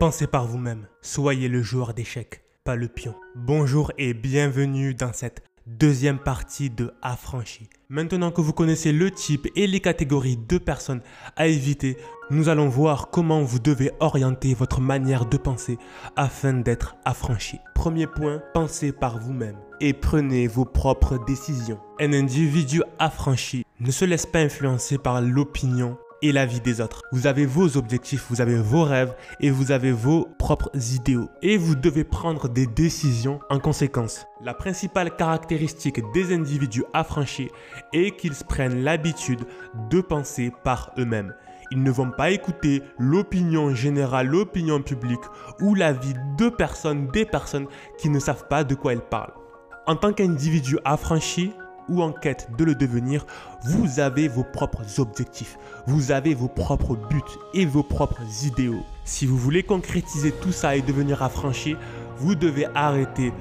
Pensez par vous-même. Soyez le joueur d'échecs, pas le pion. Bonjour et bienvenue dans cette deuxième partie de Affranchi. Maintenant que vous connaissez le type et les catégories de personnes à éviter, nous allons voir comment vous devez orienter votre manière de penser afin d'être affranchi. Premier point, pensez par vous-même et prenez vos propres décisions. Un individu affranchi ne se laisse pas influencer par l'opinion et la vie des autres. Vous avez vos objectifs, vous avez vos rêves et vous avez vos propres idéaux. Et vous devez prendre des décisions en conséquence. La principale caractéristique des individus affranchis est qu'ils prennent l'habitude de penser par eux-mêmes. Ils ne vont pas écouter l'opinion générale, l'opinion publique ou la vie de personnes, des personnes qui ne savent pas de quoi elles parlent. En tant qu'individu affranchi, ou en quête de le devenir, vous avez vos propres objectifs, vous avez vos propres buts et vos propres idéaux. Si vous voulez concrétiser tout ça et devenir affranchi, vous devez arrêter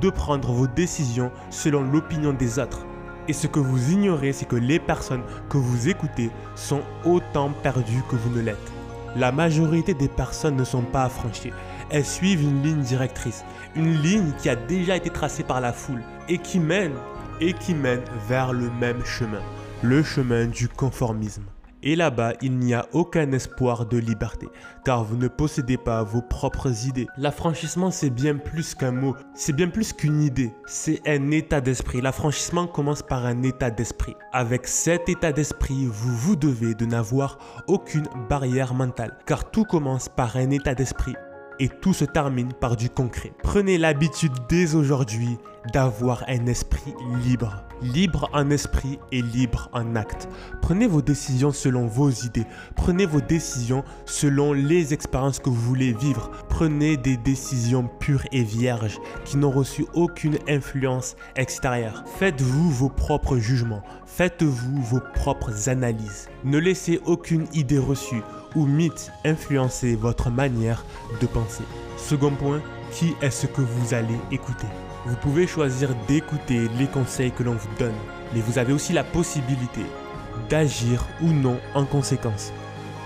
de prendre vos décisions selon l'opinion des autres. Et ce que vous ignorez, c'est que les personnes que vous écoutez sont autant perdues que vous ne l'êtes. La majorité des personnes ne sont pas affranchies. Elles suivent une ligne directrice, une ligne qui a déjà été tracée par la foule et qui mène et qui mène vers le même chemin, le chemin du conformisme. Et là-bas, il n'y a aucun espoir de liberté, car vous ne possédez pas vos propres idées. L'affranchissement, c'est bien plus qu'un mot, c'est bien plus qu'une idée, c'est un état d'esprit. L'affranchissement commence par un état d'esprit. Avec cet état d'esprit, vous vous devez de n'avoir aucune barrière mentale, car tout commence par un état d'esprit et tout se termine par du concret. Prenez l'habitude dès aujourd'hui d'avoir un esprit libre. Libre en esprit et libre en acte. Prenez vos décisions selon vos idées. Prenez vos décisions selon les expériences que vous voulez vivre. Prenez des décisions pures et vierges qui n'ont reçu aucune influence extérieure. Faites-vous vos propres jugements. Faites-vous vos propres analyses. Ne laissez aucune idée reçue ou mythe influencer votre manière de penser. Second point, qui est-ce que vous allez écouter? Vous pouvez choisir d'écouter les conseils que l'on vous donne, mais vous avez aussi la possibilité d'agir ou non en conséquence.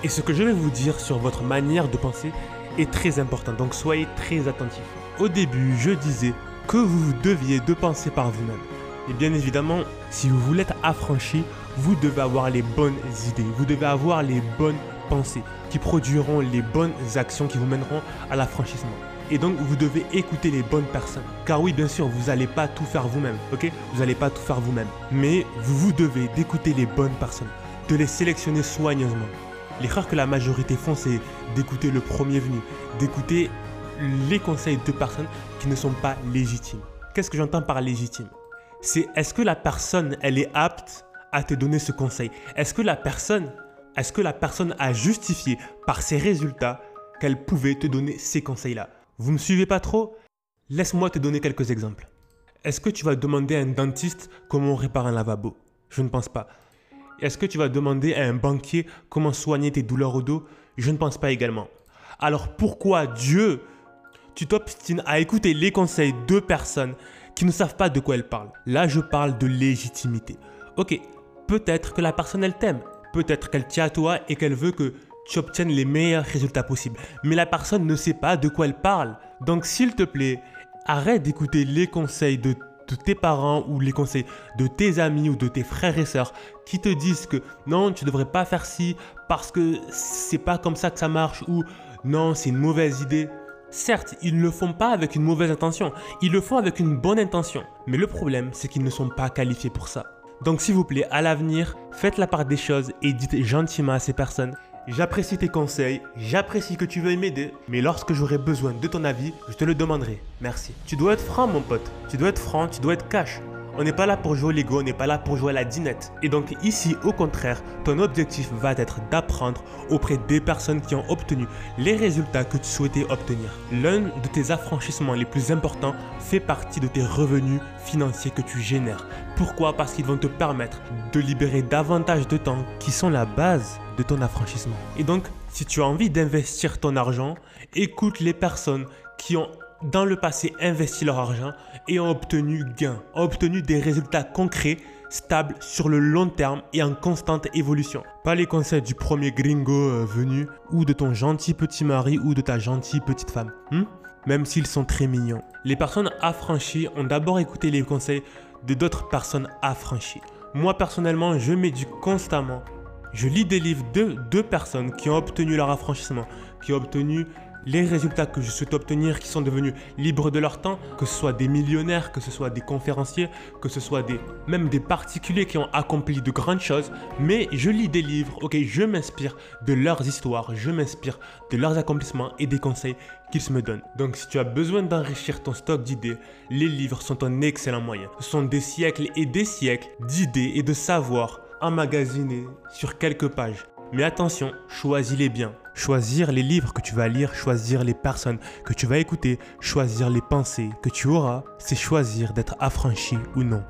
Et ce que je vais vous dire sur votre manière de penser est très important, donc soyez très attentifs. Au début, je disais que vous deviez de penser par vous-même. Et bien évidemment, si vous voulez être affranchi, vous devez avoir les bonnes idées, vous devez avoir les bonnes pensées qui produiront les bonnes actions qui vous mèneront à l'affranchissement. Et donc, vous devez écouter les bonnes personnes. Car oui, bien sûr, vous n'allez pas tout faire vous-même, ok? Vous n'allez pas tout faire vous-même. Mais vous vous devez d'écouter les bonnes personnes, de les sélectionner soigneusement. L'erreur que la majorité font, c'est d'écouter le premier venu, d'écouter les conseils de personnes qui ne sont pas légitimes. Qu'est-ce que j'entends par légitime? C'est est-ce que la personne, elle est apte à te donner ce conseil? Est-ce que la personne, est-ce que la personne a justifié par ses résultats qu'elle pouvait te donner ces conseils-là? Vous me suivez pas trop? Laisse-moi te donner quelques exemples. Est-ce que tu vas demander à un dentiste comment on répare un lavabo? Je ne pense pas. Est-ce que tu vas demander à un banquier comment soigner tes douleurs au dos? Je ne pense pas également. Alors pourquoi Dieu, tu t'obstines à écouter les conseils de personnes qui ne savent pas de quoi elles parlent? Là, je parle de légitimité. Ok, peut-être que la personne, elle t'aime. Peut-être qu'elle tient à toi et qu'elle veut que tu obtiennes les meilleurs résultats possibles. Mais la personne ne sait pas de quoi elle parle. Donc s'il te plaît, arrête d'écouter les conseils de, tes parents ou les conseils de tes amis ou de tes frères et sœurs qui te disent que non, tu ne devrais pas faire ci parce que c'est pas comme ça que ça marche ou non, c'est une mauvaise idée. Certes, ils ne le font pas avec une mauvaise intention, ils le font avec une bonne intention. Mais le problème, c'est qu'ils ne sont pas qualifiés pour ça. Donc s'il vous plaît, à l'avenir, faites la part des choses et dites gentiment à ces personnes J'apprécie tes conseils, j'apprécie que tu veuilles m'aider, mais lorsque j'aurai besoin de ton avis, je te le demanderai. Merci. Tu dois être franc, mon pote. Tu dois être franc, tu dois être cash. On n'est pas là pour jouer Lego, on n'est pas là pour jouer à la dinette. Et donc ici, au contraire, ton objectif va être d'apprendre auprès des personnes qui ont obtenu les résultats que tu souhaitais obtenir. L'un de tes affranchissements les plus importants fait partie de tes revenus financiers que tu génères. Pourquoi? Parce qu'ils vont te permettre de libérer davantage de temps qui sont la base de ton affranchissement. Et donc, si tu as envie d'investir ton argent, écoute les personnes qui ont dans le passé investi leur argent et ont obtenu gain, ont obtenu des résultats concrets stable sur le long terme et en constante évolution. Pas les conseils du premier gringo euh, venu ou de ton gentil petit mari ou de ta gentille petite femme. Hmm? même s'ils sont très mignons. Les personnes affranchies ont d'abord écouté les conseils de d'autres personnes affranchies. Moi personnellement, je m'éduque constamment. Je lis des livres de deux personnes qui ont obtenu leur affranchissement, qui ont obtenu les résultats que je souhaite obtenir, qui sont devenus libres de leur temps, que ce soit des millionnaires, que ce soit des conférenciers, que ce soit même des particuliers qui ont accompli de grandes choses, mais je lis des livres, ok, je m'inspire de leurs histoires, je m'inspire de leurs accomplissements et des conseils qu'ils me donnent. Donc si tu as besoin d'enrichir ton stock d'idées, les livres sont un excellent moyen. Ce sont des siècles et des siècles d'idées et de savoirs emmagasinés sur quelques pages. Mais attention, choisis-les bien. Choisir les livres que tu vas lire, choisir les personnes que tu vas écouter, choisir les pensées que tu auras, c'est choisir d'être affranchi ou non.